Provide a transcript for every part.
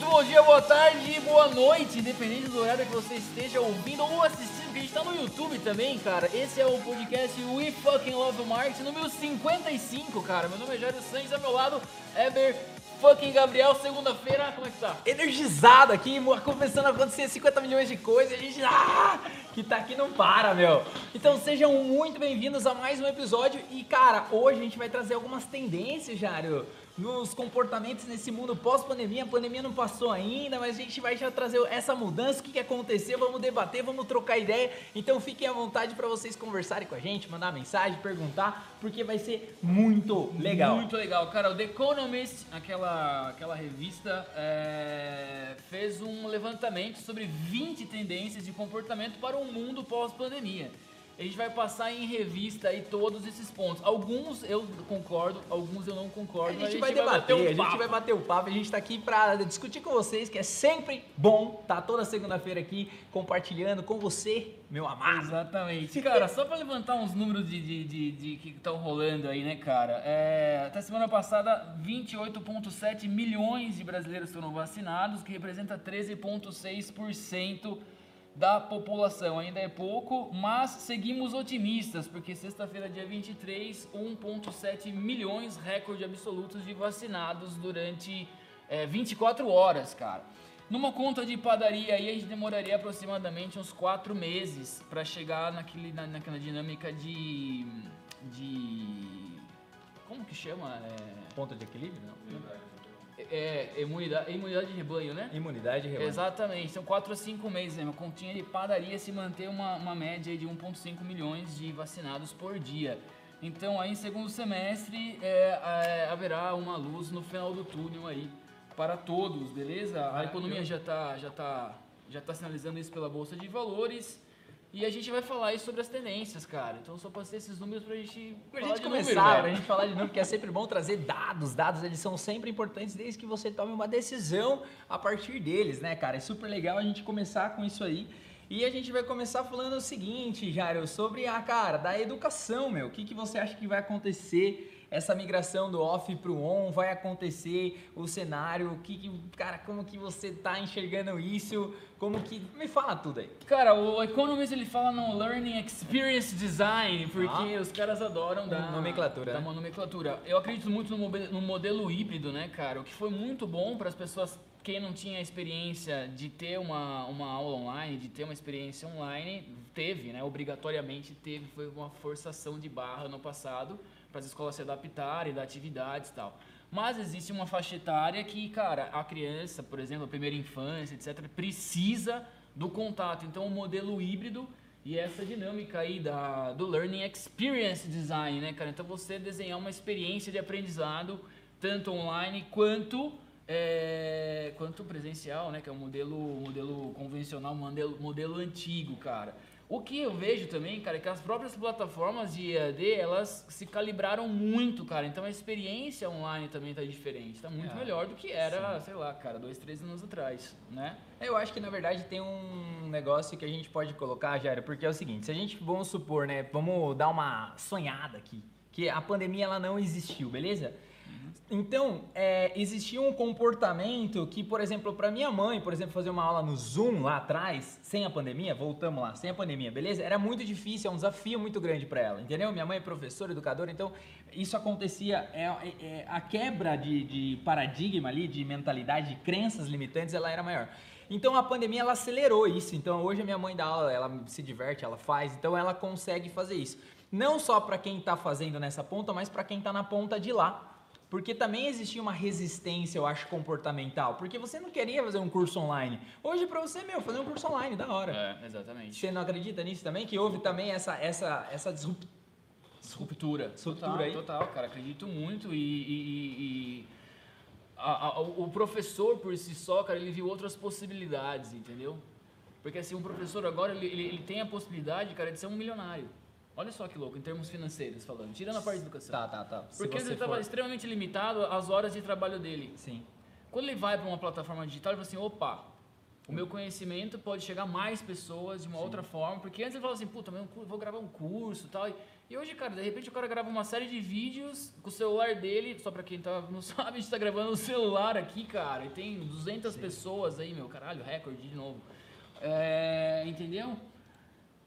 Muito bom dia, boa tarde, boa noite, independente do horário que você esteja ouvindo ou assistindo, porque a gente tá no YouTube também, cara. Esse é o podcast We Fucking Love Marketing, número 55, cara. Meu nome é Jairo Santos, ao meu lado, Eber fucking Gabriel, segunda-feira, como é que tá? Energizado aqui, começando a acontecer 50 milhões de coisas a gente. Ah, que tá aqui não para, meu. Então sejam muito bem-vindos a mais um episódio. E, cara, hoje a gente vai trazer algumas tendências, Jário nos comportamentos nesse mundo pós-pandemia. A pandemia não passou ainda, mas a gente vai já trazer essa mudança, o que, que aconteceu, vamos debater, vamos trocar ideia. Então fiquem à vontade para vocês conversarem com a gente, mandar mensagem, perguntar, porque vai ser muito legal. Muito legal. Cara, o The Economist, aquela, aquela revista, é, fez um levantamento sobre 20 tendências de comportamento para o mundo pós-pandemia. A gente vai passar em revista aí todos esses pontos. Alguns eu concordo, alguns eu não concordo. A gente, a gente vai, vai debater, um a gente vai bater o papo. A gente está aqui para discutir com vocês, que é sempre bom estar tá toda segunda-feira aqui compartilhando com você, meu amado. Exatamente. Cara, só para levantar uns números de, de, de, de que estão rolando aí, né, cara? É, até semana passada, 28,7 milhões de brasileiros foram vacinados, que representa 13,6% da população. Ainda é pouco, mas seguimos otimistas, porque sexta-feira, dia 23, 1,7 milhões, recorde absolutos de vacinados durante é, 24 horas, cara. Numa conta de padaria aí, a gente demoraria aproximadamente uns 4 meses para chegar naquele, na, naquela dinâmica de. de. Como que chama? É... Ponto de equilíbrio? Não. É, imunidade, imunidade de rebanho, né? Imunidade de rebanho. Exatamente, são 4 a 5 meses, né? Uma continha de padaria se manter uma, uma média de 1,5 milhões de vacinados por dia. Então, aí, em segundo semestre, é, é, haverá uma luz no final do túnel aí para todos, beleza? A economia já está já tá, já tá sinalizando isso pela Bolsa de Valores. E a gente vai falar aí sobre as tendências, cara. Então só passei esses números pra gente pra gente começar, número, pra gente falar de novo, porque é sempre bom trazer dados. Dados, eles são sempre importantes desde que você tome uma decisão a partir deles, né, cara? É super legal a gente começar com isso aí. E a gente vai começar falando o seguinte, Jairo, sobre a cara da educação, meu. O que, que você acha que vai acontecer essa migração do off para o on vai acontecer, o cenário, o que, cara, como que você está enxergando isso, como que, me fala tudo aí. Cara, o Economist ele fala no Learning Experience Design, porque ah, os caras adoram da nomenclatura, da né? nomenclatura. Eu acredito muito no, no modelo híbrido, né, cara, o que foi muito bom para as pessoas quem não tinha experiência de ter uma, uma aula online, de ter uma experiência online, teve, né? Obrigatoriamente teve, foi uma forçação de barra no passado para as escolas se adaptarem da atividades e tal. Mas existe uma faixa etária que, cara, a criança, por exemplo, a primeira infância, etc., precisa do contato. Então, o modelo híbrido e essa dinâmica aí da, do Learning Experience Design, né, cara? Então, você desenhar uma experiência de aprendizado, tanto online quanto, é, quanto presencial, né? Que é o modelo, modelo convencional, modelo, modelo antigo, cara. O que eu vejo também, cara, é que as próprias plataformas de EAD, elas se calibraram muito, cara. Então a experiência online também tá diferente. Tá muito é, melhor do que era, sim. sei lá, cara, dois, três anos atrás, né? Eu acho que, na verdade, tem um negócio que a gente pode colocar, Jairo, porque é o seguinte, se a gente, vamos supor, né, vamos dar uma sonhada aqui, que a pandemia, ela não existiu, beleza? Então, é, existia um comportamento que, por exemplo, para minha mãe, por exemplo, fazer uma aula no Zoom lá atrás, sem a pandemia, voltamos lá, sem a pandemia, beleza? Era muito difícil, é um desafio muito grande para ela, entendeu? Minha mãe é professora, educadora, então isso acontecia, é, é, é, a quebra de, de paradigma ali, de mentalidade, de crenças limitantes, ela era maior. Então a pandemia ela acelerou isso. Então hoje a minha mãe dá aula, ela se diverte, ela faz, então ela consegue fazer isso. Não só para quem está fazendo nessa ponta, mas para quem está na ponta de lá porque também existia uma resistência, eu acho, comportamental. Porque você não queria fazer um curso online. Hoje, para você, meu, fazer um curso online, da hora. É, exatamente. Você não acredita nisso também? Que houve também essa, essa, essa disruptura. Disruptura total, aí? Total, cara. Acredito muito. E, e, e a, a, o professor, por si só, cara, ele viu outras possibilidades, entendeu? Porque assim, um professor agora, ele, ele, ele tem a possibilidade, cara, de ser um milionário. Olha só que louco, em termos financeiros falando, tirando a parte de educação. Tá, tá, tá. Porque ele estava for... extremamente limitado às horas de trabalho dele. Sim. Quando ele vai para uma plataforma digital, ele fala assim, opa, o meu conhecimento pode chegar a mais pessoas de uma Sim. outra forma, porque antes ele falava assim, puta, vou gravar um curso e tal, e hoje, cara, de repente o cara grava uma série de vídeos com o celular dele, só pra quem tá, não sabe, a gente tá gravando no celular aqui, cara, e tem 200 Sim. pessoas aí, meu, caralho, recorde de novo. É, entendeu?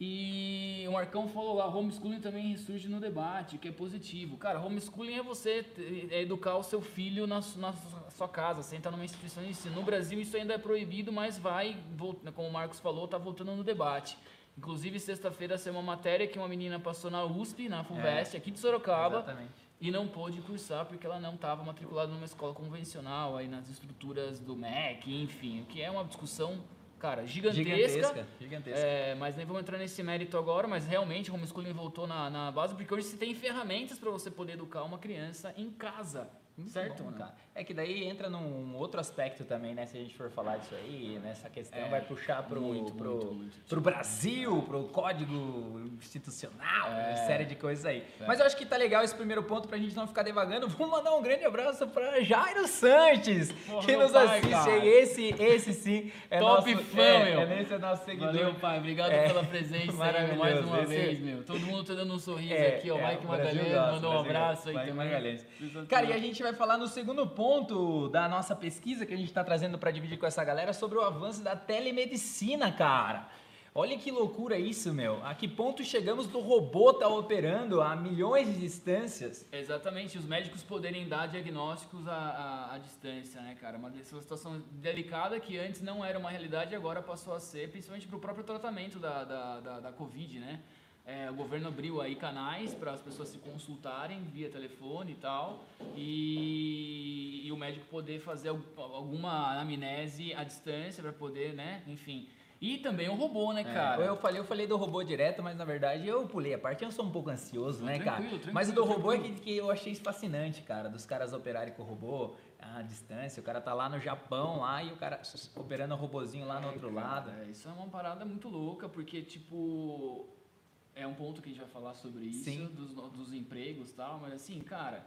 E o Marcão falou lá, homeschooling também surge no debate, que é positivo. Cara, homeschooling é você é educar o seu filho na, na sua casa, sem estar numa instituição de ensino. No Brasil isso ainda é proibido, mas vai, como o Marcos falou, tá voltando no debate. Inclusive, sexta-feira saiu uma matéria que uma menina passou na USP, na FUVEST, é, aqui de Sorocaba. Exatamente. E não pôde cursar porque ela não estava matriculada numa escola convencional, aí nas estruturas do MEC, enfim. O que é uma discussão, cara, gigantesca. Gigantesca, gigantesca. É, mas nem vamos entrar nesse mérito agora, mas realmente o homeschooling voltou na, na base, porque hoje você tem ferramentas para você poder educar uma criança em casa. Muito certo, bom, né? cara. É que daí entra num outro aspecto também, né? Se a gente for falar disso aí, nessa questão é, vai puxar pro, muito, pro, muito, muito, pro Brasil, pro código institucional, é. uma série de coisas aí. É. Mas eu acho que tá legal esse primeiro ponto pra gente não ficar devagando. Vamos mandar um grande abraço pra Jairo Sanches, Porra, que nos pai, assiste cara. aí. Esse, esse sim é Top nosso, fã, é, meu. É, esse é nosso seguidor. Valeu, pai. Obrigado é. pela presença aí, mais uma esse... vez, meu. Todo mundo tá dando um sorriso é, aqui, ó. É, Mike Magalhães mandou um abraço aí também. Magalhães. Cara, e a gente vai falar no segundo ponto da nossa pesquisa que a gente está trazendo para dividir com essa galera sobre o avanço da telemedicina, cara. Olha que loucura isso, meu. A que ponto chegamos do robô tá operando a milhões de distâncias? Exatamente, os médicos poderem dar diagnósticos à, à, à distância, né, cara? Uma, uma situação delicada que antes não era uma realidade e agora passou a ser, principalmente para o próprio tratamento da, da, da, da Covid, né? É, o governo abriu aí canais para as pessoas se consultarem via telefone e tal, e, e o médico poder fazer alguma anamnese à distância para poder, né, enfim. E também o robô, né, é, cara? É, eu falei, eu falei do robô direto, mas na verdade eu pulei a parte. Eu sou um pouco ansioso, né, cara? Mas o do robô é que, que eu achei fascinante, cara, dos caras operarem com o robô à distância. O cara tá lá no Japão lá e o cara operando o robozinho lá no outro cara, lado. É, isso é uma parada muito louca, porque tipo é um ponto que a gente vai falar sobre isso, Sim. Dos, dos empregos e tal, mas assim, cara,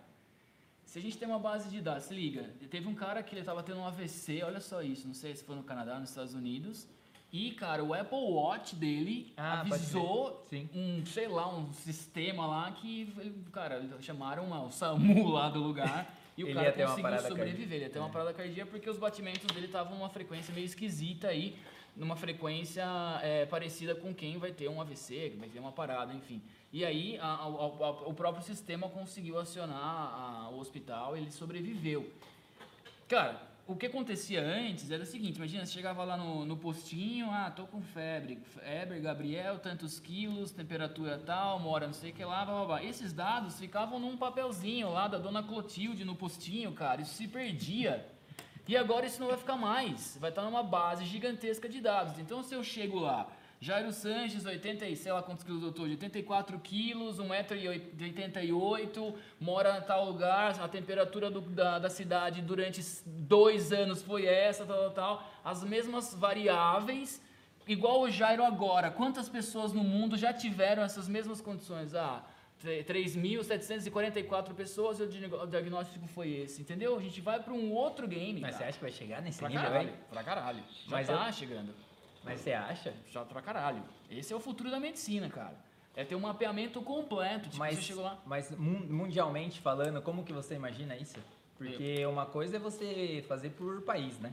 se a gente tem uma base de dados, se liga, teve um cara que ele tava tendo um AVC, olha só isso, não sei se foi no Canadá, nos Estados Unidos, e, cara, o Apple Watch dele ah, avisou um, sei lá, um sistema lá que, cara, chamaram o SAMU lá do lugar e o cara conseguiu sobreviver. Ele ia ter é. uma parada cardíaca porque os batimentos dele estavam numa frequência meio esquisita aí numa frequência é, parecida com quem vai ter um AVC, vai ter uma parada, enfim. E aí a, a, a, o próprio sistema conseguiu acionar o hospital, ele sobreviveu. Cara, o que acontecia antes era o seguinte, imagina, você chegava lá no, no postinho, ah, tô com febre, febre, Gabriel, tantos quilos, temperatura tal, mora não sei o que lá, blá, blá, blá. Esses dados ficavam num papelzinho lá da dona Clotilde no postinho, cara, isso se perdia. E agora isso não vai ficar mais, vai estar numa base gigantesca de dados. Então se eu chego lá, Jairo Sanches, 80, sei lá quantos quilos eu tô, de 84 quilos, 1,88m, mora em tal lugar, a temperatura do, da, da cidade durante dois anos foi essa, tal, tal, tal. As mesmas variáveis, igual o Jairo agora. Quantas pessoas no mundo já tiveram essas mesmas condições? Ah, 3.744 pessoas e o diagnóstico foi esse, entendeu? A gente vai para um outro game. Mas cara. você acha que vai chegar nesse pra nível caralho, aí? Pra caralho. Já Mas tá eu... chegando. Mas você acha? Já pra caralho. Esse é o futuro da medicina, cara. É ter um mapeamento completo. Tipo, mas, você chegou lá. Mas mundialmente falando, como que você imagina isso? Porque eu. uma coisa é você fazer por país, né?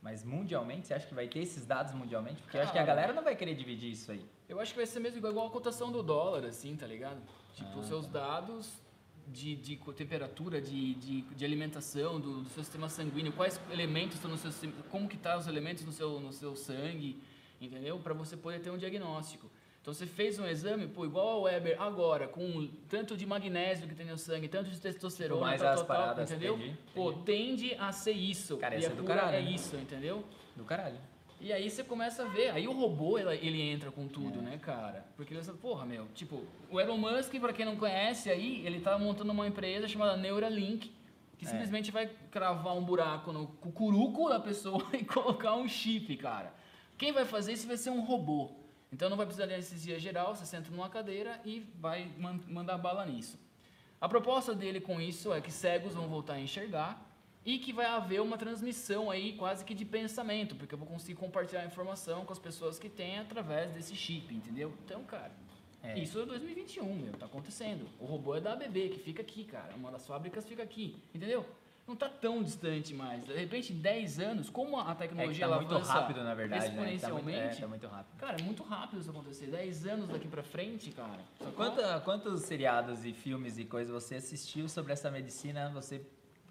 Mas mundialmente, você acha que vai ter esses dados mundialmente? Porque eu acho que a galera não vai querer dividir isso aí. Eu acho que vai ser mesmo igual a cotação do dólar, assim, tá ligado? Tipo, ah, seus dados de, de temperatura, de, de, de alimentação, do, do, seu sistema sanguíneo, quais elementos estão no seu como que tá os elementos no seu, no seu sangue, entendeu? Para você poder ter um diagnóstico. Então você fez um exame, pô, igual ao Weber agora, com tanto de magnésio que tem no sangue, tanto de testosterona, mais tal, as tal, paradas, entendeu? Entendi, entendi. Pô, tende a ser isso. Cara, e a é do caralho. É isso, entendeu? Do caralho. E aí você começa a ver, aí o robô ele, ele entra com tudo, é. né, cara? Porque ele fala, porra, meu, tipo, o Elon Musk, pra quem não conhece aí, ele tá montando uma empresa chamada Neuralink, que é. simplesmente vai cravar um buraco no cucuruco da pessoa e colocar um chip, cara. Quem vai fazer isso vai ser um robô. Então não vai precisar de anestesia geral, você senta numa cadeira e vai man mandar bala nisso. A proposta dele com isso é que cegos vão voltar a enxergar e que vai haver uma transmissão aí quase que de pensamento, porque eu vou conseguir compartilhar a informação com as pessoas que têm através desse chip, entendeu? Então, cara, É. Isso é 2021, meu, tá acontecendo. O robô é da ABB, que fica aqui, cara. Uma das fábricas fica aqui, entendeu? Não tá tão distante mais. De repente, em 10 anos, como a É tecnologia tá ela muito rápido, na verdade, né? Tá muito, é, exponencialmente, tá muito rápido. cara, é muito rápido isso acontecer. 10 anos daqui pra frente, cara. Quanta, quantos seriados e filmes e coisas você assistiu sobre essa medicina? Você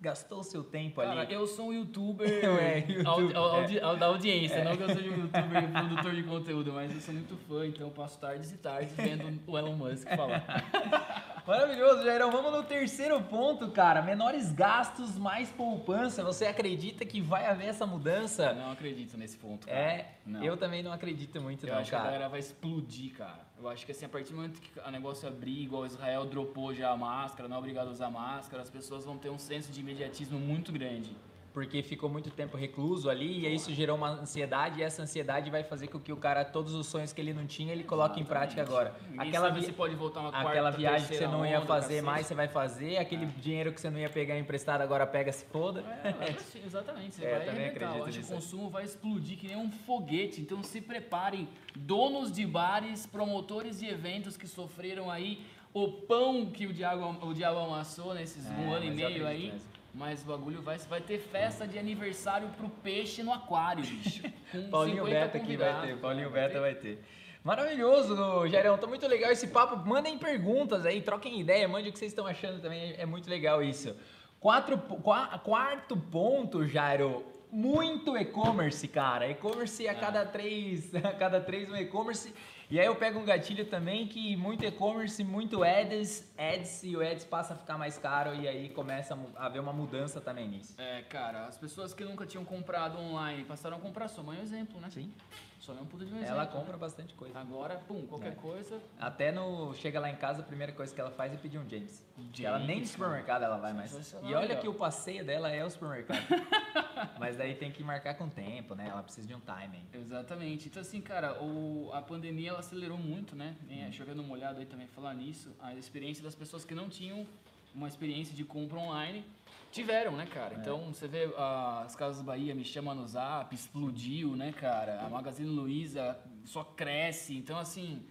gastou o seu tempo Cara, ali? eu sou um youtuber, É, YouTube, audi- au- é. audi- au- da audiência, não que eu seja um youtuber produtor de conteúdo, mas eu sou muito fã, então eu passo tardes e tardes vendo o Elon Musk falar. Maravilhoso, Jairão. Vamos no terceiro ponto, cara. Menores gastos, mais poupança. Você acredita que vai haver essa mudança? Não acredito nesse ponto, cara. É, Não. eu também não acredito muito, Eu não, acho que a cara. galera vai explodir, cara. Eu acho que assim, a partir do momento que o negócio abrir, igual Israel dropou já a máscara, não é obrigado a usar máscara, as pessoas vão ter um senso de imediatismo muito grande. Porque ficou muito tempo recluso ali e isso gerou uma ansiedade e essa ansiedade vai fazer com que o cara, todos os sonhos que ele não tinha, ele coloque em prática agora. Ninguém Aquela, vi- se pode voltar uma quarta, aquela viagem que você não ia fazer mais, você vai fazer. Aquele dinheiro que você não ia pegar emprestado, agora pega, se foda. É, sim, exatamente, você É, vai também arrebentar. Acredito o consumo vai explodir que nem um foguete. Então se preparem, donos de bares, promotores de eventos que sofreram aí o pão que o diabo, o diabo amassou nesses É, um ano e meio aí. mesmo. Mas o bagulho vai, vai ter festa de aniversário pro peixe no aquário, bicho. Com Paulinho 50 Beta aqui vai ter, Paulinho cara, Beta vai ter. Maravilhoso, Jairão. Tá muito legal esse papo. Mandem perguntas aí, troquem ideia, mande o que vocês estão achando também. É muito legal isso. Quatro, quarto ponto, Jairo. Muito e-commerce, cara. E-commerce a cada três, a cada três um e-commerce. E aí eu pego um gatilho também que muito e-commerce, muito ads, ads e o ads passa a ficar mais caro e aí começa a haver uma mudança também nisso. É, cara, as pessoas que nunca tinham comprado online passaram a comprar. Sua mãe é um exemplo, né? Sim. É um puta de um exemplo. Ela né? compra bastante coisa. Agora, pum, qualquer É. coisa, Até no. Chega lá em casa, a primeira coisa que ela faz é pedir um James. James, ela nem no supermercado ela vai mais. E olha que o passeio dela é o supermercado. Mas daí tem que marcar com tempo, né? Ela precisa de um timing. Exatamente. Então, assim, cara, o, a pandemia ela acelerou muito, né? É, chovendo uma olhada aí também falar nisso. A experiência das pessoas que não tinham uma experiência de compra online tiveram, né, É. cara? Então, você vê ah, as Casas Bahia me chama no zap, explodiu, né, cara? A Magazine Luiza só cresce. Então, assim,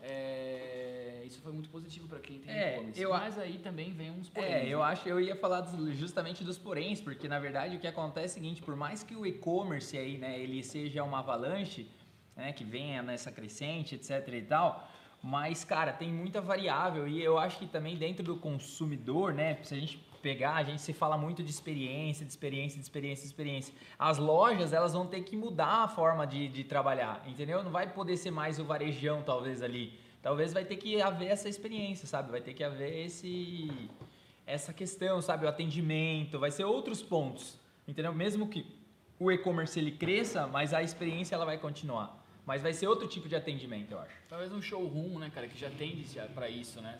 é, isso foi muito positivo para quem tem É, e-commerce. eu- Mas aí também vem uns poréns, É, eu né? acho, eu ia falar dos- justamente dos poréns, porque na verdade o que acontece é o seguinte, por mais que o e-commerce aí, né, ele seja uma avalanche, né, que venha nessa crescente, etc e tal, mas cara, tem muita variável e eu acho que também dentro do consumidor, né, se a gente pegar, a gente se fala muito de experiência, de experiência, de experiência, de experiência. As lojas, elas vão ter que mudar a forma de, de trabalhar, entendeu? Não vai poder ser mais o varejão, talvez, ali. Talvez vai ter que haver essa experiência, sabe? Vai ter que haver esse essa questão, sabe? O atendimento, vai ser outros pontos, entendeu? Mesmo que o e-commerce ele cresça, mas a experiência ela vai continuar. Mas vai ser outro tipo de atendimento, eu acho. Talvez um showroom, né, cara, que já tende já pra isso, né?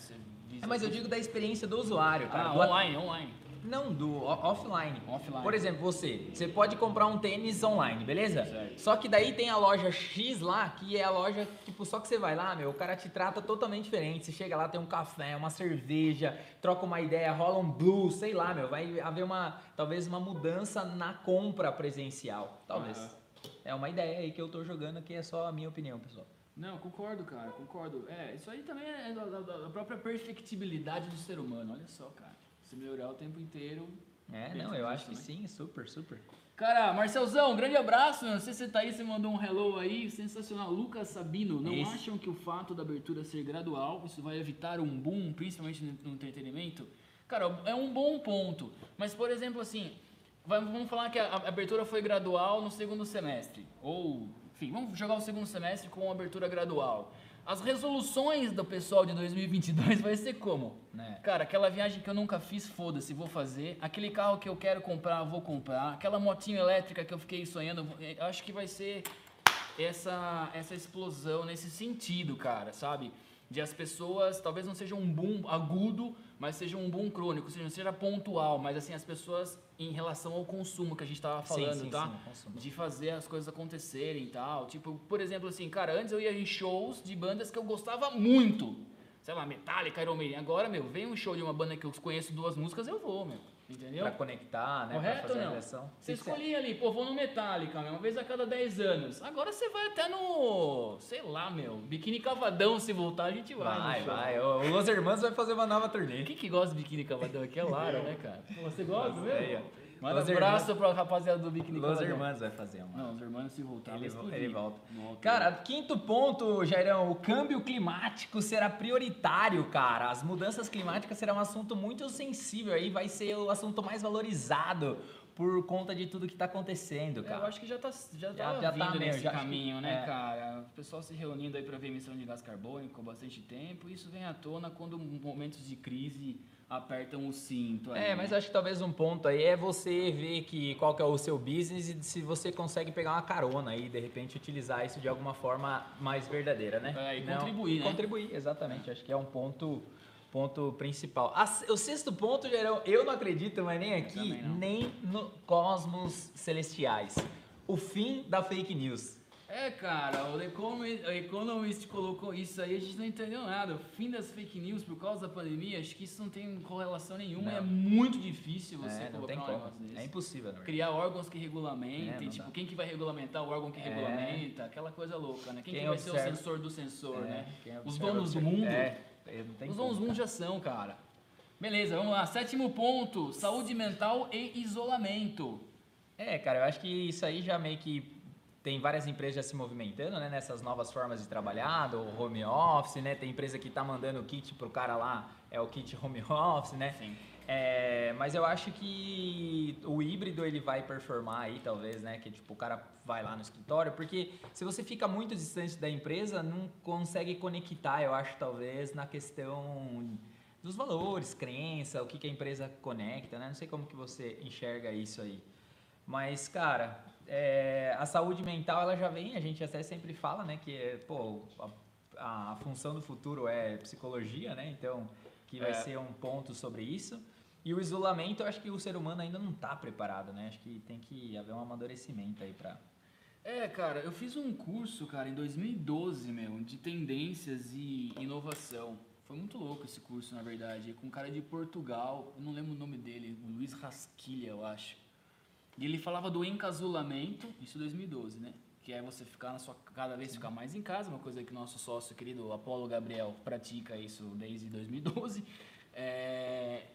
É, mas eu assim- digo da experiência do usuário, cara. Ah, do at- online, online. Não, do offline. Offline. Por exemplo, você, você pode comprar um tênis online, beleza? Certo. Só que daí tem a loja X lá, que é a loja, tipo, só que você vai lá, meu, o cara te trata totalmente diferente. Você chega lá, tem um café, uma cerveja, troca uma ideia, rola um blues, sei lá, meu, vai haver uma, talvez uma mudança na compra presencial, talvez. É uma ideia aí que eu tô jogando aqui, é só a minha opinião, pessoal. Não, concordo, cara, concordo. É, isso aí também é da, da- da própria perfectibilidade do ser humano, olha só, cara. Se melhorar o tempo inteiro. É, não, eu acho disso, que sim, super, super. Cara, Marcelzão, um grande abraço. Não sei se você tá aí, você mandou um hello aí, sensacional. Lucas Sabino, não Esse. acham que o fato da abertura ser gradual, isso vai evitar um boom, principalmente no, entretenimento? Cara, é um bom ponto. Mas, por exemplo, assim, vamos falar que a, abertura foi gradual no segundo semestre. Ou, enfim, vamos jogar o segundo semestre com abertura gradual. As resoluções do pessoal de 2022 vai ser como? Né? Cara, aquela viagem que eu nunca fiz, foda-se, vou fazer. Aquele carro que eu quero comprar, vou comprar. Aquela motinha elétrica que eu fiquei sonhando, eu acho que vai ser essa, essa explosão nesse sentido, cara, sabe? De as pessoas, talvez não seja um boom agudo, mas seja um boom crônico, seja, seja pontual, mas assim, as pessoas em relação ao consumo que a gente tava Sim, falando, sim, tá? sim, de fazer as coisas acontecerem e tal. Tipo, por exemplo, assim, cara, antes eu ia em shows de bandas que eu gostava muito. Sei lá, Metallica, Iron Maiden. Agora, meu, vem um show de uma banda que eu conheço duas músicas, eu vou, meu. Entendeu? Pra conectar, né? Correto pra fazer ou a não? Você Sim, escolhia ali, pô, vou no Metallica, uma vez a cada 10 anos. Agora você vai até no, sei lá, meu. Biquíni cavadão, se voltar, a gente vai. Vai, vai. O Los Hermanos vai fazer uma nova turnê. Quem que gosta de biquíni cavadão aqui é Lara, né, cara? Você gosta Nossa, aí, mesmo? Manda Los abraço pra rapaziada do biquíni Los cavadão. Hermanos vai fazer uma. Não, os irmãos se voltar, Ele, explodir. ele volta. Volta. Cara, quinto ponto, Jairão, o câmbio climático será prioritário, cara. As mudanças climáticas serão um assunto muito sensível aí, vai ser o assunto mais valorizado por conta de tudo que tá acontecendo, É, eu cara. acho que já tá, já Já- tá já vindo tá nesse acho que- caminho, né, é. cara? O pessoal se reunindo aí pra ver emissão de gás carbônico com bastante tempo. Isso vem à tona quando momentos de crise apertam o cinto. aí, É, mas né? acho que talvez um ponto aí é você ver que qual que é o seu business e se você consegue pegar uma carona aí, de repente utilizar isso de alguma forma mais verdadeira, né? É, e contribuir, né? Contribuir, exatamente. Acho que é um ponto ponto principal. A o sexto ponto, Gerão, eu não acredito, mas nem aqui, nem no Cosmos Celestiais. O fim da fake news. É, cara, o Economist, Economist colocou isso aí, a gente não entendeu nada. O fim das fake news por causa da pandemia, acho que isso não tem correlação nenhuma. Não. É muito difícil você É, colocar um negócio desse. É impossível. Criar órgãos que regulamentem, É, tipo, dá. quem que vai regulamentar o órgão que É. regulamenta, aquela coisa louca, né? Quem, Quem que vai ser observa- o sensor do sensor, É, né? Os donos do mundo. É, Os cara. já são, cara. Beleza, vamos lá. Sétimo ponto: saúde mental e isolamento. É, cara, eu acho que isso aí já meio que tem várias empresas já se movimentando, né, nessas novas formas de trabalhar, do home office, né? Tem empresa que tá mandando o kit pro cara lá, é o kit home office, né? Sim. É, mas eu acho que o ele vai performar aí, talvez, né? Que tipo, o cara vai lá no escritório, porque se você fica muito distante da empresa, não consegue conectar, eu acho, talvez, na questão dos valores, crença, o que, que a empresa conecta, né? Não sei como que você enxerga isso aí. Mas, cara, é, a saúde mental, ela já vem, a gente até sempre fala, né? Que, pô, a, a função do futuro é psicologia, né? Então, que vai É. ser um ponto sobre isso. E o isolamento, eu acho que o ser humano ainda não está preparado, né? Acho que tem que haver um amadurecimento aí para É, cara, eu fiz um curso, cara, em 2012, meu, de tendências e inovação. Foi muito louco esse curso, na verdade, com um cara de Portugal, eu não lembro o nome dele, o Luiz Rasquilha, eu acho. E ele falava do encasulamento, isso em 2012, né? Que é você ficar na sua cada vez ficar mais em casa, uma coisa que nosso sócio querido Apolo Gabriel pratica isso desde 2012. É,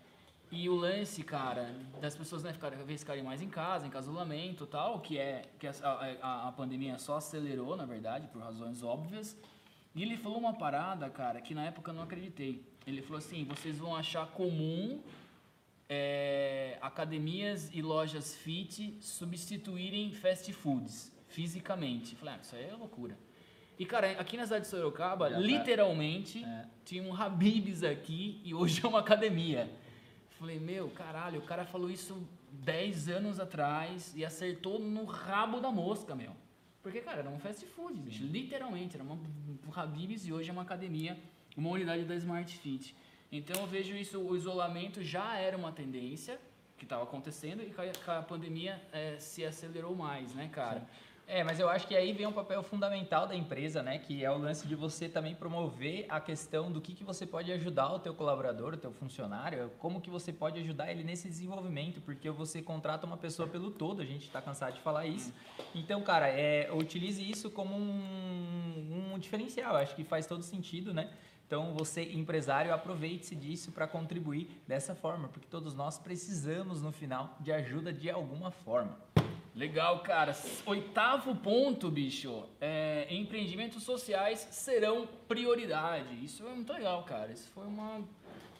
e o lance, cara, das pessoas né, ficarem, ficarem mais em casa, encasulamento e tal, que é que a, a, a pandemia só acelerou, na verdade, por razões óbvias. E ele falou uma parada, cara, que na época eu não acreditei. Ele falou assim: vocês vão achar comum é, academias e lojas fit substituírem fast foods fisicamente. Eu Falei, ah, isso aí é loucura. E, cara, aqui na cidade de Sorocaba, Já tá. literalmente, É. tinha um Habibs aqui e hoje é uma academia. Falei, meu, caralho, o cara falou isso 10 anos atrás e acertou no rabo da mosca, meu. Porque, cara, era um fast food, bicho. Literalmente, era uma, um Habibs e hoje é uma academia, uma unidade da Smart Fit. Então eu vejo isso, o isolamento já era uma tendência que estava acontecendo e a, pandemia eh, se acelerou mais, né, cara? É, mas eu acho que aí vem um papel fundamental da empresa, né? Que é o lance de você também promover a questão do que, que você pode ajudar o teu colaborador, o teu funcionário, como que você pode ajudar ele nesse desenvolvimento, porque você contrata uma pessoa pelo todo, a gente está cansado de falar isso. Então, cara, é, utilize isso como um, um diferencial, acho que faz todo sentido, né? Então, você, empresário, aproveite-se disso para contribuir dessa forma, porque todos nós precisamos, no final, de ajuda de alguma forma. Legal, cara. Oitavo ponto, bicho. É, empreendimentos sociais serão prioridade. Isso é muito legal, cara. Isso foi uma,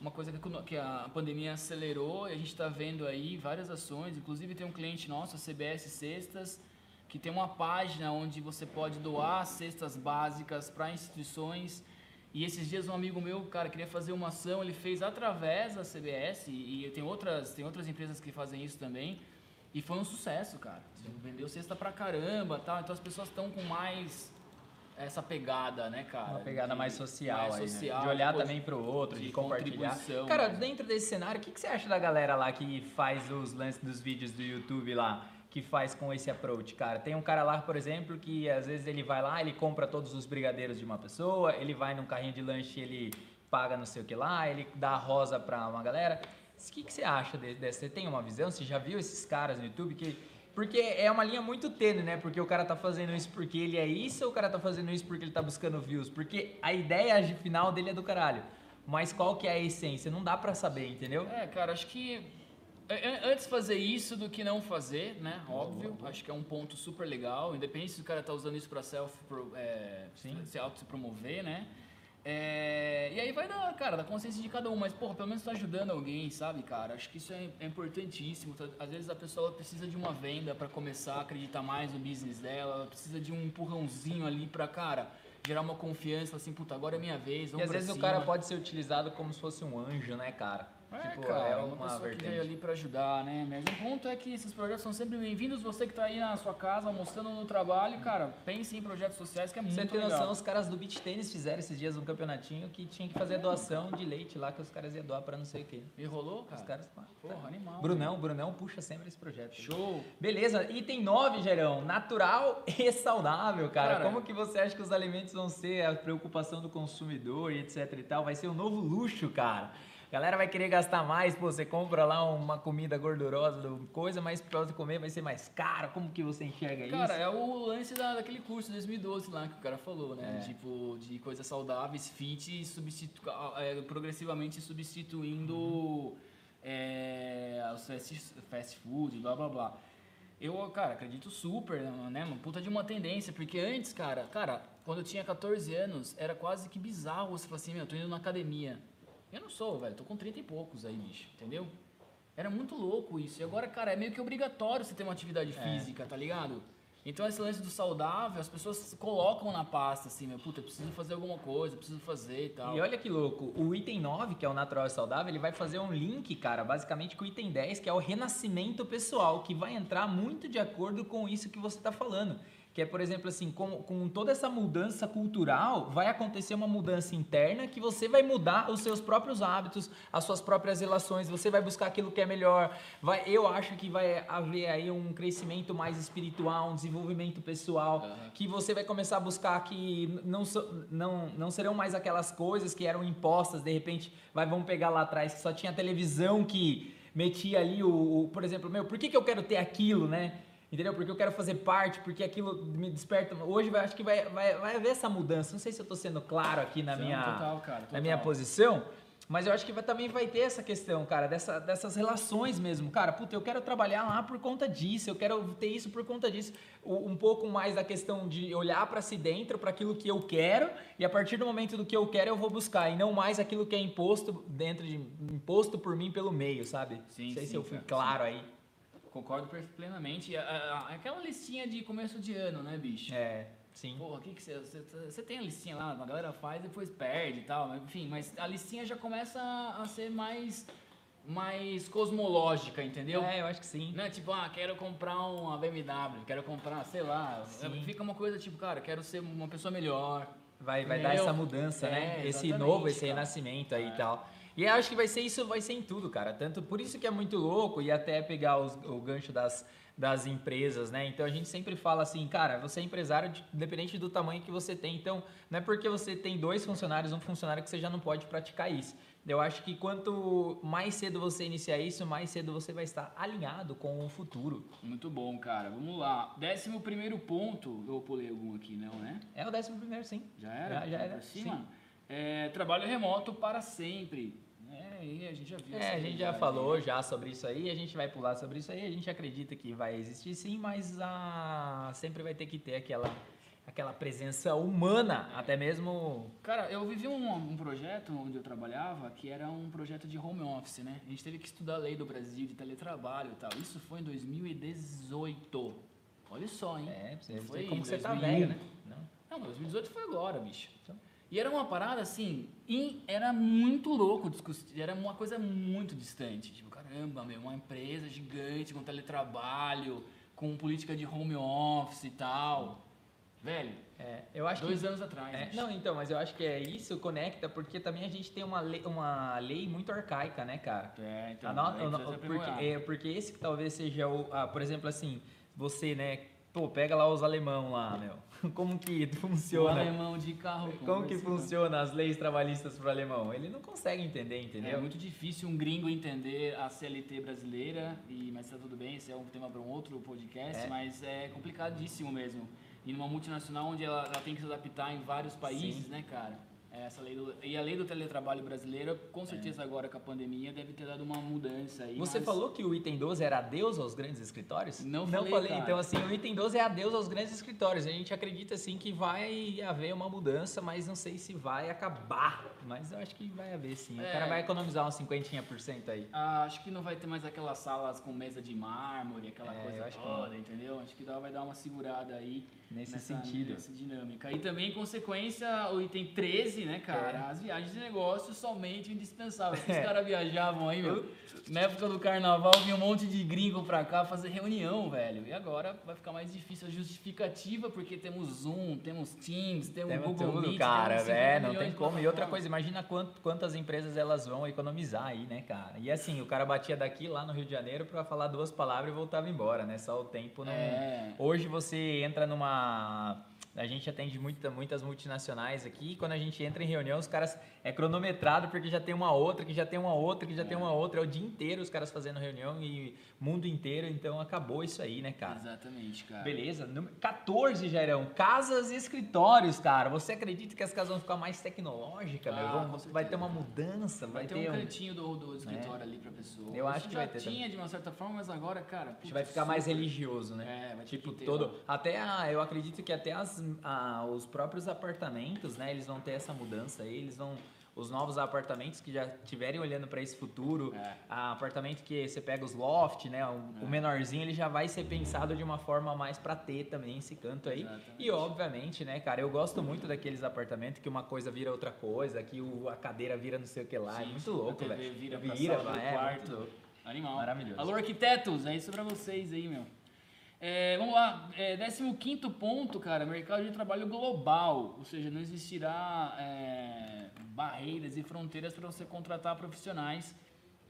uma coisa que, a- pandemia acelerou e a gente está vendo aí várias ações. Inclusive tem um cliente nosso, a CBS Cestas, que tem uma página onde você pode doar cestas básicas para instituições. E esses dias um amigo meu, cara, queria fazer uma ação, ele fez através da CBS e, e tem outras, tem outras empresas que fazem isso também. E foi um sucesso, cara. Vendeu cesta pra caramba tal. Então as pessoas estão com mais essa pegada, né, cara? Uma pegada de- mais social mais aí, né? social, De olhar também pro outro, de, de compartilhar. Cara, né? dentro desse cenário, o que, que você acha da galera lá que faz os lances dos vídeos do YouTube lá? Que faz com esse approach, cara? Tem um cara lá, por exemplo, que às vezes ele vai lá, ele compra todos os brigadeiros de uma pessoa, ele vai num carrinho de lanche, ele paga não sei o que lá, ele dá rosa pra uma galera. O que, que você acha de- dessa? Você tem uma visão? Você já viu esses caras no YouTube que Porque é uma linha muito tênue, né? Porque o cara tá fazendo isso porque ele é isso ou o cara tá fazendo isso porque ele tá buscando views? Porque a ideia final dele é do caralho. Mas qual que é a essência? Não dá pra saber, entendeu? É, cara, acho que é, é, antes fazer isso do que não fazer, né? Óbvio. Acho que é um ponto super legal. Independente se o cara tá usando isso pra self, é, se auto se promover, né? É, e aí vai da, cara, da consciência de cada um, mas, porra, pelo menos tá ajudando alguém, sabe, cara? Acho que isso é, é importantíssimo. Tá, às vezes a pessoa precisa de uma venda para começar a acreditar mais no business dela, ela precisa de um empurrãozinho ali pra, cara, gerar uma confiança, assim, puta, agora é minha vez, E às vezes cima. o cara pode ser utilizado como se fosse um anjo, né, cara? É, tipo, cara, é uma, uma pessoa vertente. que veio ali para ajudar, né? Mas o ponto é que esses projetos são sempre bem-vindos. Você que tá aí na sua casa, mostrando no trabalho, cara, pense em projetos sociais que é muito legal. Você tem noção, os caras do beach tênis fizeram esses dias um campeonatinho que tinha que fazer doação de leite lá, que os caras iam doar para não sei o quê. E rolou, cara? Os caras, Porra, animal. Brunão, né? Brunão puxa sempre esse projeto. Show! Beleza, item 9, Gerão, natural e saudável, cara. cara. Como que você acha que os alimentos vão ser a preocupação do consumidor e etc e tal? Vai ser um novo luxo, cara. A galera vai querer gastar mais, pô, você compra lá uma comida gordurosa, coisa, mas pra você comer vai ser mais caro. Como que você enxerga cara, isso? Cara, é o lance da, daquele curso de 2012 lá que o cara falou, né? É. Tipo, de coisas saudáveis, fit, substitu é, progressivamente substituindo uhum. é, os fast, fast food, blá blá blá. Eu, cara, acredito super, né? Uma puta de uma tendência, porque antes, cara, cara, quando eu tinha 14 anos, era quase que bizarro você falar assim, meu, eu tô indo na academia. Eu não sou, velho. Tô com 30 e poucos aí, bicho. Entendeu? Era muito louco isso. E agora, cara, é meio que obrigatório você ter uma atividade é. física, tá ligado? Então esse lance do saudável, as pessoas colocam na pasta assim, meu, puta, eu preciso fazer alguma coisa, preciso fazer e tal. E olha que louco, o item 9, que é o natural e saudável, ele vai fazer um link, cara, basicamente com o item 10, que é o renascimento pessoal, que vai entrar muito de acordo com isso que você está falando que é, por exemplo, assim, com, com toda essa mudança cultural, vai acontecer uma mudança interna que você vai mudar os seus próprios hábitos, as suas próprias relações, você vai buscar aquilo que é melhor. Vai, eu acho que vai haver aí um crescimento mais espiritual, um desenvolvimento pessoal, uhum. que você vai começar a buscar que não, não, não serão mais aquelas coisas que eram impostas, de repente, vai, vamos pegar lá atrás, que só tinha televisão que metia ali o, o por exemplo, meu, por que, que eu quero ter aquilo, né? Entendeu? Porque eu quero fazer parte, porque aquilo me desperta. Hoje vai, acho que vai, vai, vai haver essa mudança. Não sei se eu estou sendo claro aqui na, minha, total, cara, total. na minha posição, mas eu acho que vai, também vai ter essa questão, cara, dessa, dessas relações mesmo. Cara, puta, eu quero trabalhar lá por conta disso, eu quero ter isso por conta disso. Um pouco mais da questão de olhar para si dentro, para aquilo que eu quero, e a partir do momento do que eu quero eu vou buscar, e não mais aquilo que é imposto dentro de. imposto por mim pelo meio, sabe? Sim, não sei sim, se eu fui claro aí. Concordo plenamente. Aquela listinha de começo de ano, né, bicho? É, sim. Porra, o que que você... Você tem a listinha lá, a galera faz, depois perde e tal. Enfim, mas a listinha já começa a ser mais mais cosmológica, entendeu? É, eu acho que sim. Né? Tipo, ah, quero comprar uma BMW, quero comprar, sei lá. Sim. Fica uma coisa tipo, cara, quero ser uma pessoa melhor. Vai, vai dar essa mudança, né? é, né? Esse novo, esse cara. renascimento aí e é. tal. E eu acho que vai ser isso, vai ser em tudo, cara. Tanto por isso que é muito louco e até pegar os, o gancho das, das empresas, né? Então a gente sempre fala assim, cara, você é empresário de, independente do tamanho que você tem. Então não é porque você tem dois funcionários, um funcionário que você já não pode praticar isso. Eu acho que quanto mais cedo você iniciar isso, mais cedo você vai estar alinhado com o futuro. Muito bom, cara. Vamos lá. Décimo primeiro ponto. Eu pulei algum aqui, não, né? É o décimo primeiro, sim. Já era? Já, já era. Sim. É, trabalho remoto para sempre. É, a gente já viu. É, a gente já falou já sobre isso aí, a gente vai pular sobre isso aí, a gente acredita que vai existir sim, mas a... sempre vai ter que ter aquela aquela presença humana, até mesmo. Cara, eu vivi um, um, projeto onde eu trabalhava que era um projeto de home office, né? A gente teve que estudar a lei do Brasil de teletrabalho e tal. Isso foi em 2018. Olha só, hein? É, você foi como você tá velho, né? Não. Não, 2018 foi agora, bicho. Então, e era uma parada assim, era muito louco, era uma coisa muito distante. Tipo, caramba, meu, uma empresa gigante com teletrabalho, com política de home office e tal. Velho, é, eu acho dois que, anos atrás. É, não, então, mas eu acho que é isso conecta porque também a gente tem uma lei, uma lei muito arcaica, né, cara? É, então. No, no, porque, é, porque esse que talvez seja o, ah, por exemplo, assim, você, né, pô, pega lá os alemão lá, meu. Como que O funciona? alemão de carro. Como que esse- funciona as leis trabalhistas pro alemão? Ele não consegue entender, entendeu? É muito difícil um gringo entender a CLT brasileira, e, mas tá tudo bem, esse é um tema para um outro podcast, É. mas é complicadíssimo mesmo. E numa multinacional onde ela, ela tem que se adaptar em vários países, Sim. né, cara? Essa lei do, e a lei do teletrabalho brasileira, com certeza agora com a pandemia, deve ter dado uma mudança aí. É. Você mas- falou que o item 12 era adeus aos grandes escritórios? Não Não falei, falei. cara. Então, assim, o item 12 é adeus aos grandes escritórios. A gente acredita, assim, que vai haver uma mudança, mas não sei se vai acabar. Mas eu acho que vai haver, sim. O É. cara vai economizar uns 50% aí. Ah, acho que não vai ter mais aquelas salas com mesa de mármore, aquela É, coisa toda, entendeu? Acho que vai dar uma segurada aí Nesse nessa, sentido. nessa dinâmica. E também, em consequência, o item 13, né, cara? É. As viagens de negócio somente indispensáveis. Os É. caras viajavam aí, meu. Na época do carnaval, vinha um monte de gringo pra cá fazer reunião, velho. E agora vai ficar mais difícil a justificativa, porque temos Zoom, temos Teams, temos Temos Google tudo, Meet, cara, temos 50 é, não tem como. E outra coisa, imagina quanto, quantas empresas elas vão economizar aí, né, cara? E assim, o cara batia daqui lá no Rio de Janeiro pra falar duas palavras e voltava embora, né? Só o tempo não. É. Hoje você entra numa. A gente atende muita, muitas multinacionais aqui. E quando a gente entra em reunião, os caras é cronometrado porque já tem uma outra, que já tem uma outra, que já tem uma outra. É o dia inteiro os caras fazendo reunião e mundo inteiro. Então acabou isso aí, né, cara? Exatamente, cara. Beleza, número 14, Jairão. Casas e escritórios, cara. Você acredita que as casas vão ficar mais tecnológicas, meu? Ah, com vai ter uma mudança, Vai, vai, ter um um. cantinho do, do escritório ali pra pessoa. Eu acho Isso que já vai ter tinha de uma certa forma, mas agora, cara. Que vai ficar mais super- religioso, né? É, vai ter Tipo, ter todo. uma- Até a, eu acredito que até as, a- os próprios apartamentos, né? Eles vão ter essa mudança aí. Eles vão. Os novos apartamentos que já estiverem olhando para esse futuro, É. apartamento que você pega os loft, né? O, o menorzinho, ele já vai ser pensado de uma forma mais para ter também esse canto aí. Exatamente. E obviamente, né, cara, eu gosto muito daqueles apartamentos que uma coisa vira outra coisa, que o, a cadeira vira não sei o que lá. é Sim, muito a louco, velho. vira pra vira, do é, quarto. muito louco. Animal. Maravilhoso. Alô, arquitetos, é isso pra vocês aí, meu. É, vamos lá, é, 15 ponto, cara, mercado de trabalho global, ou seja, não existirá é, barreiras e fronteiras para você contratar profissionais.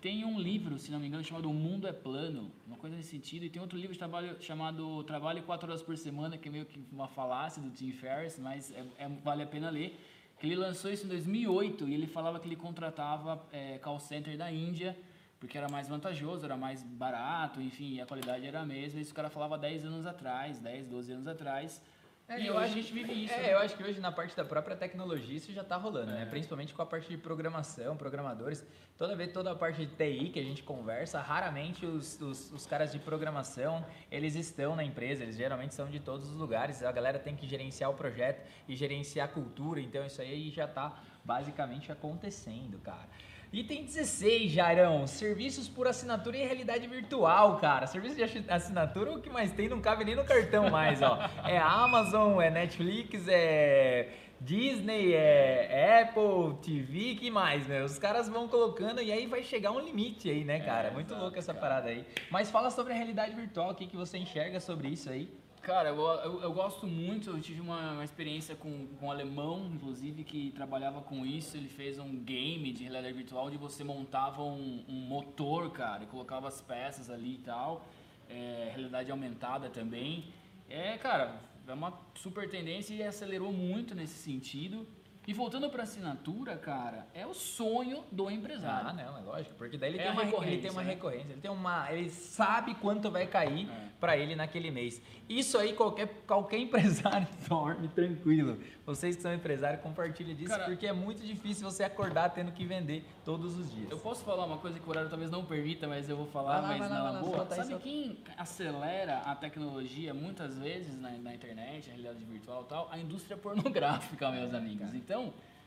Tem um livro, se não me engano, chamado O Mundo é Plano, uma coisa nesse sentido, e tem outro livro trabalho chamado Trabalho 4 Horas por Semana, que é meio que uma falácia do Tim Ferriss, mas é- é- vale a pena ler. Ele lançou isso em 2008 e ele falava que ele contratava é, call center da Índia porque era mais vantajoso, era mais barato, enfim, a qualidade era a mesma. Isso o cara falava 10 anos atrás, 10, 12 anos atrás. É, e eu hoje acho- a gente vive isso. É, né? eu acho que hoje na parte da própria tecnologia isso já tá rolando, né? É. Principalmente com a parte de programação, programadores. Toda vez, toda a parte de TI que a gente conversa, raramente os, os, os caras de programação, eles estão na empresa, eles geralmente são de todos os lugares. A galera tem que gerenciar o projeto e gerenciar a cultura, então isso aí já tá basicamente acontecendo, cara. Item 16, Jairão. Serviços por assinatura em realidade virtual, cara. Serviço de assi- assinatura, o que mais tem não cabe nem no cartão mais, ó. É Amazon, é Netflix, é Disney, é Apple TV, que mais, meu? Os caras vão colocando e aí vai chegar um limite aí, né, cara? É, Muito exato, louco essa cara. parada aí. Mas fala sobre a realidade virtual, o que, que você enxerga sobre isso aí? Cara, eu, eu, eu gosto muito, eu tive uma, uma experiência com, com um alemão, inclusive, que trabalhava com isso. Ele fez um game de realidade virtual onde você montava um, um motor, cara, e colocava as peças ali e tal. É, realidade aumentada também. É, cara, é uma super tendência e acelerou muito nesse sentido. E voltando para assinatura, cara, é o sonho do empresário. Ah, não, é lógico, porque daí ele, É tem, a uma, ele tem recorrência, uma né? recorrência, ele tem uma, ele sabe quanto vai cair É. pra ele naquele mês. Isso aí qualquer, qualquer empresário dorme tranquilo. Vocês que são empresários, compartilhem disso, Cara- porque é muito difícil você acordar tendo que vender todos os dias. Eu posso falar uma coisa que o horário talvez não permita, mas eu vou falar, Vai lá, mas vai lá, na vai lá, boa. solta Sabe solta. quem acelera a tecnologia muitas vezes na, na internet, a realidade virtual e tal? A indústria pornográfica, meus amigos. Então,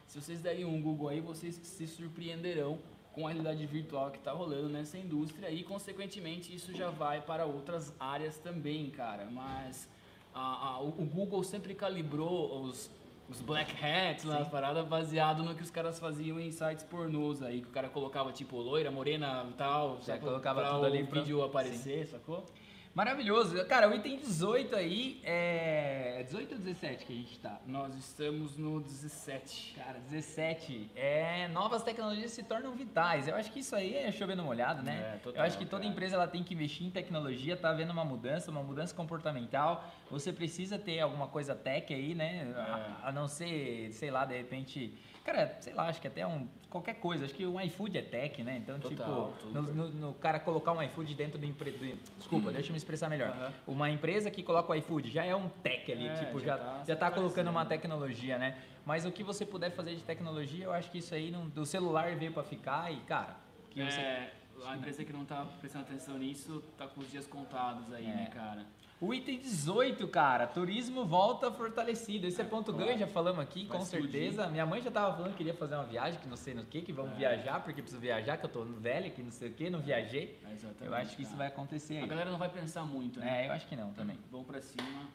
se vocês derem um Google aí, vocês se surpreenderão com a realidade virtual que está rolando nessa indústria e, consequentemente, isso já vai para outras áreas também, cara. Mas a- a- o Google sempre calibrou os, os black hats, lá, as paradas, baseado no que os caras faziam em sites pornôs aí, que o cara colocava tipo loira, morena e tal, Já colocava pra tudo o ali pra- vídeo aparecer, sacou? Maravilhoso. Cara, o item 18 aí é. 18 ou 17 que a gente tá? Nós estamos no 17. Cara, 17. É, novas tecnologias se tornam vitais. Eu acho que isso aí é chovendo molhado, né? É, total, Eu acho que toda cara. empresa ela tem que investir em tecnologia, tá havendo uma mudança, uma mudança comportamental. Você precisa ter alguma coisa tech aí, né? A, a não ser, sei lá, de repente. Cara, sei lá, acho que até um. Qualquer coisa. Acho que um iFood é tech, né? Então, Total, tipo, no, no- no cara colocar um iFood dentro do emprego. Desculpa, deixa eu me expressar melhor. Aham. Uma empresa que coloca o iFood já é um tech ali, É, tipo, já já, tá já tá colocando uma tecnologia, né? Mas o que você puder fazer de tecnologia, eu acho que isso aí não, do celular veio pra ficar e, cara, que você É, a empresa que não tá prestando atenção nisso tá com os dias contados aí, É. né, cara? O item 18, cara, turismo volta fortalecido. Esse é ponto Claro. ganho, já falamos aqui, Vai com explodir. certeza. Minha mãe já tava falando que queria fazer uma viagem, que não sei no que, que vamos É. viajar, porque preciso viajar, que eu tô velho, que não sei o que, não viajei. É, exatamente, Eu acho que isso cara. vai acontecer A aí. galera não vai pensar muito, né? É, eu acho que não também. Vamos pra cima.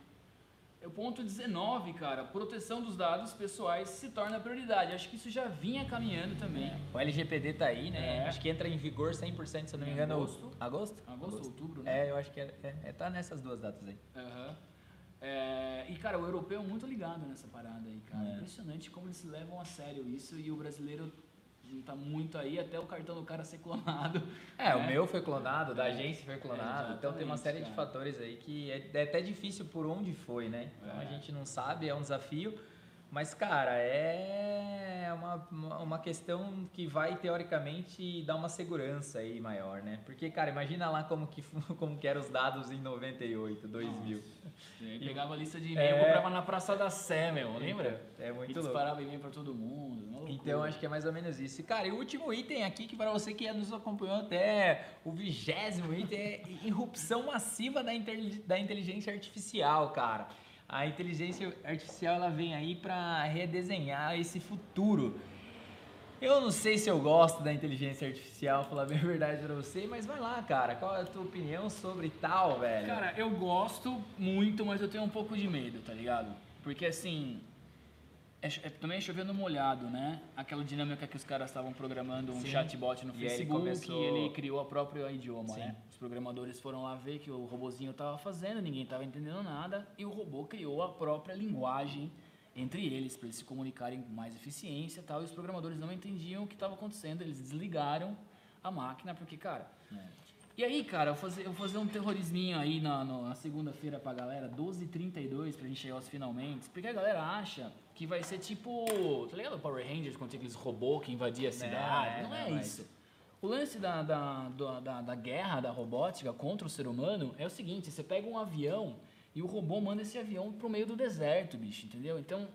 O ponto 19, cara, proteção dos dados pessoais se torna prioridade. Acho que isso já vinha caminhando também. O LGPD tá aí, né? É. Acho que entra em vigor 100%, se eu não me engano. agosto. Agosto? Agosto, outubro, né? É, eu acho que é, é, é, tá nessas duas datas aí. Aham. É, e, cara, o europeu é muito ligado nessa parada aí, cara. É. Impressionante como eles levam a sério isso e o brasileiro não tá muito aí até o cartão do cara ser clonado. É, o né? meu foi clonado, da É. agência foi clonado, Exatamente, então tem uma série de cara. fatores aí que é, é até difícil por onde foi, né? Então a É. gente não sabe, é um desafio, mas cara, é uma, uma- questão que vai teoricamente dar uma segurança aí maior, né? Porque, cara, imagina lá como que, como que eram os dados em 98, 2000. Ele pegava a lista de e-mail, É. comprava na Praça da Sé, meu, lembra? É E muito louco. disparava e-mail pra todo mundo. Então acho que é mais ou menos isso. E, cara, e o último item aqui, que para você que nos acompanhou até o vigésimo item, é irrupção massiva da, da inteligência artificial, cara. A inteligência artificial ela vem aí para redesenhar esse futuro. Eu não sei se eu gosto da inteligência artificial, falar bem a verdade pra você, mas vai lá, cara. Qual é a tua opinião sobre tal, velho? Cara, eu gosto muito, mas eu tenho um pouco de medo, tá ligado? Porque assim. É, é, também é chovendo molhado, né? Aquela dinâmica que os caras estavam programando um Sim. chatbot no E aí ele Facebook começou- e ele criou a própria idioma, Sim. né? Programadores foram lá ver que o robozinho tava fazendo, ninguém tava entendendo nada, e o robô criou a própria linguagem entre eles, para eles se comunicarem com mais eficiência tal, e os programadores não entendiam o que estava acontecendo, eles desligaram a máquina, porque, cara, e aí, cara, eu vou fazer, eu vou fazer um terrorisminho aí na, na segunda-feira pra galera, 12h32, pra gente chegar aos finalmente. Porque a galera acha que vai ser tipo. Tá ligado? Power Rangers, quando tinha aqueles robôs que invadiam a cidade. é, Não, é mas- isso. O lance da, da, da, da, guerra, da robótica contra o ser humano é o seguinte: você pega um avião e o robô manda esse avião pro meio do deserto, bicho, entendeu? Então.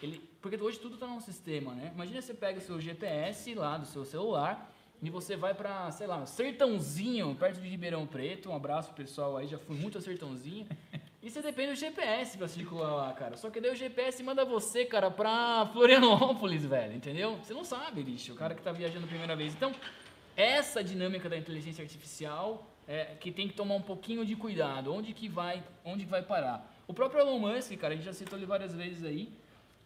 Ele, porque hoje tudo tá num sistema, né? Imagina você pega o seu GPS lá do seu celular e você vai pra, sei lá, Sertãozinho, perto de Ribeirão Preto. Um abraço pessoal aí, já fui muito a Sertãozinho. E você depende do GPS pra circular lá, cara. Só que daí o GPS manda você, cara, pra Florianópolis, velho, entendeu? Você não sabe, bicho, o cara que tá viajando a primeira vez. Então, essa dinâmica da inteligência artificial é que tem que tomar um pouquinho de cuidado. Onde que vai, onde que vai parar? O próprio Elon Musk, cara, a gente já citou ele várias vezes aí.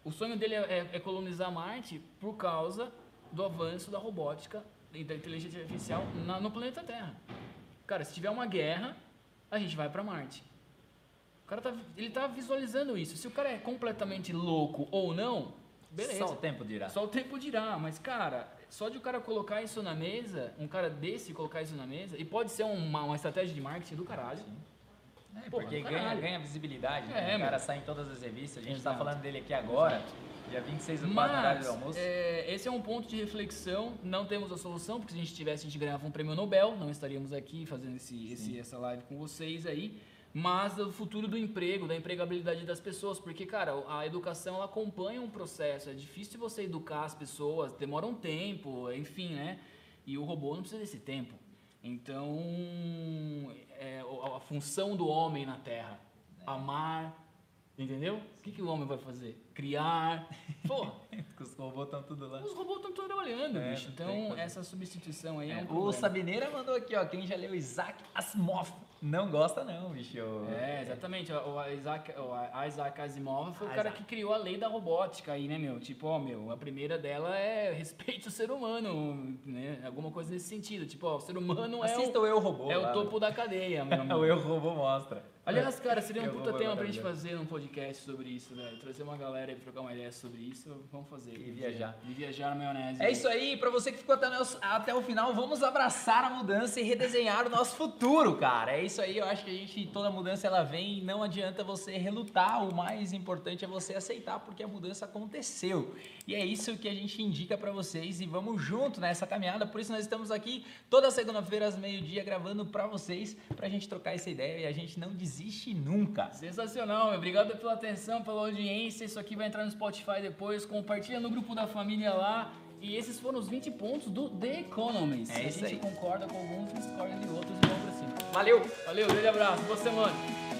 O sonho dele é, é colonizar Marte por causa do avanço da robótica e da inteligência artificial na- no planeta Terra. Cara, se tiver uma guerra, a gente vai para Marte. O cara tá, ele tá visualizando isso. Se o cara é completamente louco ou não, beleza. Só o tempo dirá. Só o tempo dirá, mas cara, só de o cara colocar isso na mesa, um cara desse colocar isso na mesa, e pode ser uma, uma estratégia de marketing do caralho. É, Porra, porque ganha, ganha visibilidade, É, né? o meu. cara sai em todas as revistas. A gente Exato. tá falando dele aqui agora, dia 26 do 4 horário Mas, do almoço. é, esse é um ponto de reflexão, não temos a solução, porque se a gente tivesse, a gente ganhava um prêmio Nobel, não estaríamos aqui fazendo esse, esse- essa live com vocês aí, mas do futuro do emprego, da empregabilidade das pessoas, porque, cara, a educação, ela acompanha um processo, é difícil você educar as pessoas, demora um tempo, enfim, né, e o robô não precisa desse tempo. Então, é, a- função do homem na Terra, amar, entendeu? O que, que o homem vai fazer? Criar, porra... Os robôs estão tudo lá. Os robôs estão trabalhando, É, bicho. o Então, essa substituição aí é, É, um o. Sabineira mandou aqui, ó. Quem já leu Isaac Asimov não gosta não, bicho. É, exatamente. O Isaac, o Isaac Asimov foi o cara que criou a lei da robótica aí, né, meu? Tipo, ó, meu, a primeira dela é respeito o ser humano, né? Alguma coisa nesse sentido. Tipo, ó, o ser humano é Assista o, o eu robô. É lá, o topo da cadeia, meu o eu robô mostra. Aliás, cara, seria um puta tema pra gente fazer um podcast sobre isso, velho. Trazer uma galera pra trocar uma ideia sobre isso, vamos fazer. E viajar. E viajar na maionese. É isso aí, pra você que ficou até, até o final, vamos abraçar a mudança e redesenhar o nosso futuro, cara. É isso aí, eu acho que a gente, toda mudança ela vem e não adianta você relutar, o mais importante é você aceitar, porque a mudança aconteceu. E é isso que a gente indica pra vocês e vamos junto nessa caminhada, por isso nós estamos aqui toda segunda-feira às meio-dia gravando pra vocês, pra gente trocar essa ideia e a gente não desistir desiste nunca. Sensacional, obrigado pela atenção, pela audiência. Isso aqui vai entrar no Spotify depois. Compartilha no grupo da família lá. E esses foram os 20 pontos do The Economist. É a gente aí. concorda com alguns, discorda de outros e vamos pra cima. Valeu! Valeu, grande abraço, boa semana.